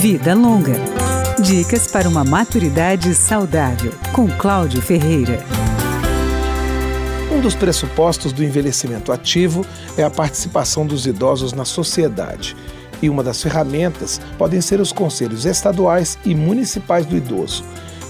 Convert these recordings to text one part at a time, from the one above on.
Vida Longa. Dicas para uma maturidade saudável, com Cláudio Ferreira. Um dos pressupostos do envelhecimento ativo é a participação dos idosos na sociedade. E uma das ferramentas podem ser os conselhos estaduais e municipais do idoso.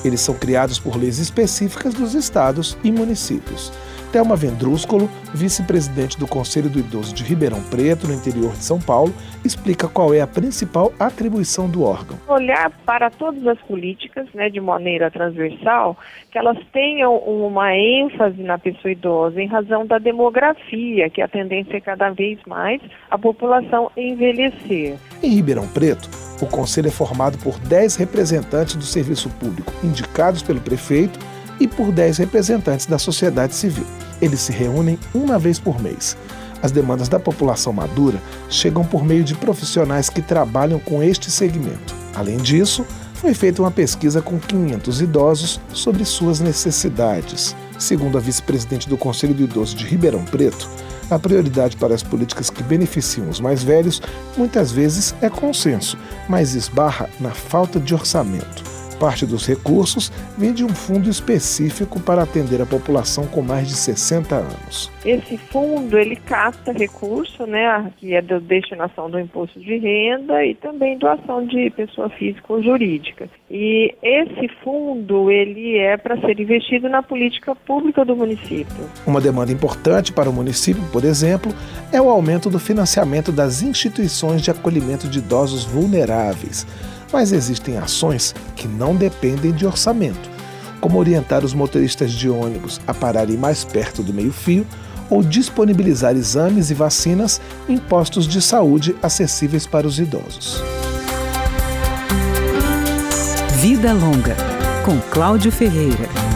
Eles são criados por leis específicas dos estados e municípios. Thelma Vendrúscolo, vice-presidente do Conselho do Idoso de Ribeirão Preto, no interior de São Paulo, explica qual é a principal atribuição do órgão. Olhar para todas as políticas, né, de maneira transversal, que elas tenham uma ênfase na pessoa idosa em razão da demografia, que a tendência é cada vez mais a população envelhecer. Em Ribeirão Preto, o conselho é formado por 10 representantes do serviço público indicados pelo prefeito e por 10 representantes da sociedade civil. Eles se reúnem uma vez por mês. As demandas da população madura chegam por meio de profissionais que trabalham com este segmento. Além disso, foi feita uma pesquisa com 500 idosos sobre suas necessidades. Segundo a vice-presidente do Conselho do Idoso de Ribeirão Preto, a prioridade para as políticas que beneficiam os mais velhos muitas vezes é consenso, mas esbarra na falta de orçamento. Parte dos recursos vem de um fundo específico para atender a população com mais de 60 anos. Esse fundo ele capta recurso, né, que é da destinação do imposto de renda e também doação de pessoa física ou jurídica. E esse fundo ele é para ser investido na política pública do município. Uma demanda importante para o município, por exemplo, é o aumento do financiamento das instituições de acolhimento de idosos vulneráveis mas existem ações que não dependem de orçamento, como orientar os motoristas de ônibus a pararem mais perto do meio-fio ou disponibilizar exames e vacinas em postos de saúde acessíveis para os idosos. Vida Longa, com Cláudio Ferreira.